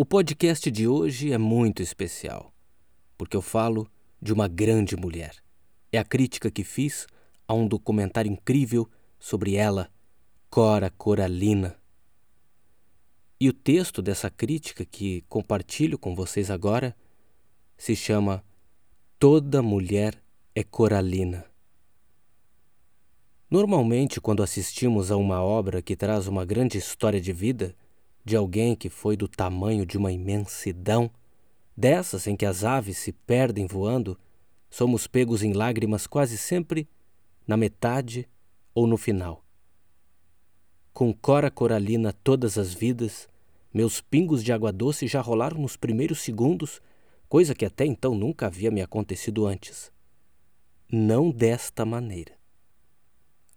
O podcast de hoje é muito especial, porque eu falo de uma grande mulher. É a crítica que fiz a um documentário incrível sobre ela, Cora Coralina. E o texto dessa crítica que compartilho com vocês agora se chama Toda Mulher é Coralina. Normalmente, quando assistimos a uma obra que traz uma grande história de vida, de alguém que foi do tamanho de uma imensidão, dessas em que as aves se perdem voando, somos pegos em lágrimas quase sempre na metade ou no final. Com cora coralina todas as vidas, meus pingos de água doce já rolaram nos primeiros segundos, coisa que até então nunca havia me acontecido antes. Não desta maneira.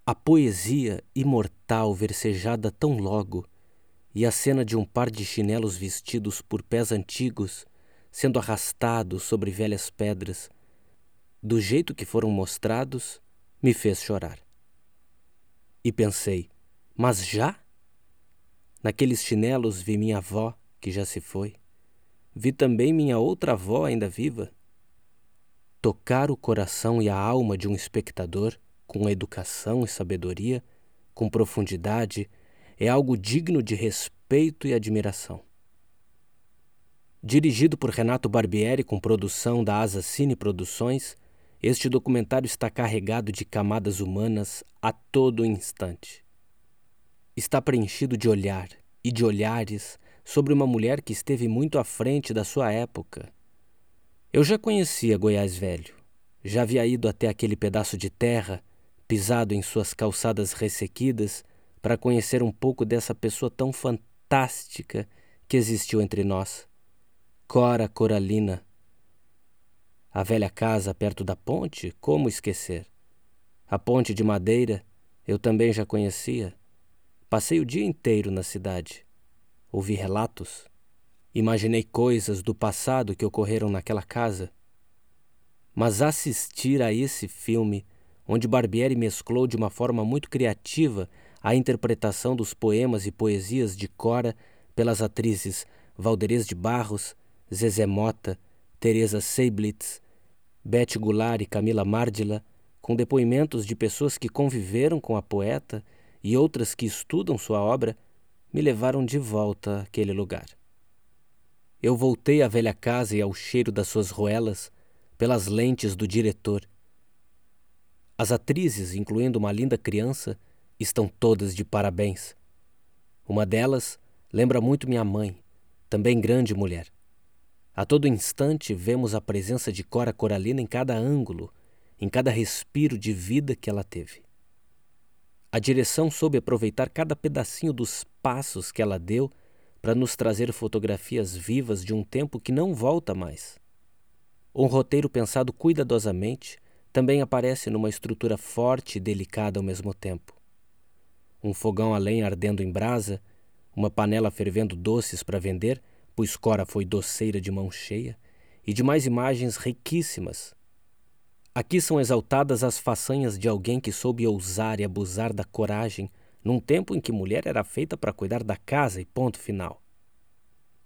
A poesia imortal versejada tão logo, e a cena de um par de chinelos vestidos por pés antigos sendo arrastados sobre velhas pedras, do jeito que foram mostrados, me fez chorar. E pensei, mas já? Naqueles chinelos vi minha avó, que já se foi. Vi também minha outra avó ainda viva. Tocar o coração e a alma de um espectador com educação e sabedoria, com profundidade, é algo digno de respeito e admiração. Dirigido por Renato Barbieri com produção da Asa Cine Produções, este documentário está carregado de camadas humanas a todo instante. Está preenchido de olhar e de olhares sobre uma mulher que esteve muito à frente da sua época. Eu já conhecia Goiás Velho, já havia ido até aquele pedaço de terra pisado em suas calçadas ressequidas para conhecer um pouco dessa pessoa tão fantástica que existiu entre nós. Cora Coralina. A velha casa perto da ponte, como esquecer? A ponte de madeira eu também já conhecia. Passei o dia inteiro na cidade. Ouvi relatos. Imaginei coisas do passado que ocorreram naquela casa. Mas assistir a esse filme onde Barbieri mesclou de uma forma muito criativa a interpretação dos poemas e poesias de Cora pelas atrizes Valderez de Barros, Zezé Mota, Teresa Seiblitz, Beth Goulart e Camila Mardila, com depoimentos de pessoas que conviveram com a poeta e outras que estudam sua obra, me levaram de volta àquele lugar. Eu voltei à velha casa e ao cheiro das suas roelas pelas lentes do diretor as atrizes, incluindo uma linda criança, estão todas de parabéns. Uma delas lembra muito minha mãe, também grande mulher. A todo instante vemos a presença de Cora Coralina em cada ângulo, em cada respiro de vida que ela teve. A direção soube aproveitar cada pedacinho dos passos que ela deu para nos trazer fotografias vivas de um tempo que não volta mais. Um roteiro pensado cuidadosamente também aparece numa estrutura forte e delicada ao mesmo tempo. Um fogão a lenha ardendo em brasa, uma panela fervendo doces para vender, pois Cora foi doceira de mão cheia, e demais imagens riquíssimas. Aqui são exaltadas as façanhas de alguém que soube ousar e abusar da coragem num tempo em que mulher era feita para cuidar da casa e ponto final.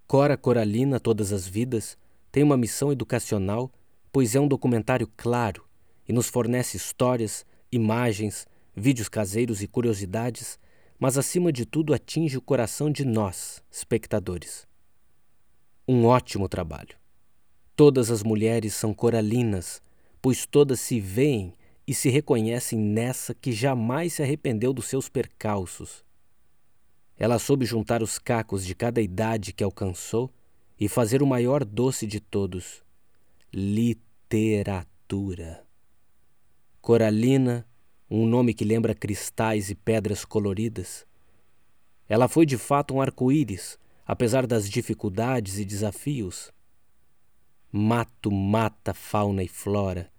Cora Coralina, Todas as Vidas, tem uma missão educacional, pois é um documentário claro, e nos fornece histórias, imagens, vídeos caseiros e curiosidades, mas acima de tudo atinge o coração de nós, espectadores. Um ótimo trabalho. Todas as mulheres são coralinas, pois todas se veem e se reconhecem nessa que jamais se arrependeu dos seus percalços. Ela soube juntar os cacos de cada idade que alcançou e fazer o maior doce de todos: literatura. Coralina, um nome que lembra cristais e pedras coloridas. Ela foi de fato um arco-íris, apesar das dificuldades e desafios. Mato mata fauna e flora,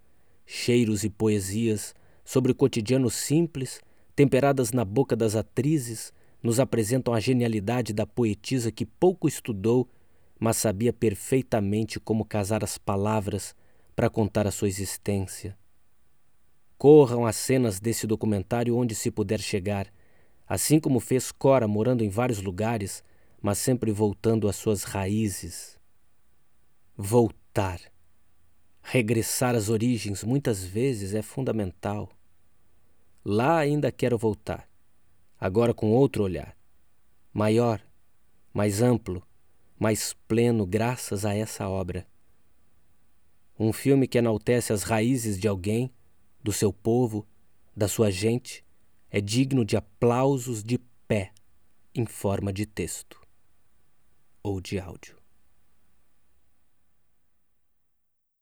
cheiros e poesias sobre o cotidiano simples, temperadas na boca das atrizes, nos apresentam a genialidade da poetisa que pouco estudou, mas sabia perfeitamente como casar as palavras para contar a sua existência. Corram as cenas desse documentário onde se puder chegar. Assim como fez Cora morando em vários lugares, mas sempre voltando às suas raízes. Voltar. Regressar às origens muitas vezes é fundamental. Lá ainda quero voltar, agora com outro olhar, maior, mais amplo, mais pleno, graças a essa obra. Um filme que enaltece as raízes de alguém, do seu povo, da sua gente, é digno de aplausos de pé em forma de texto ou de áudio.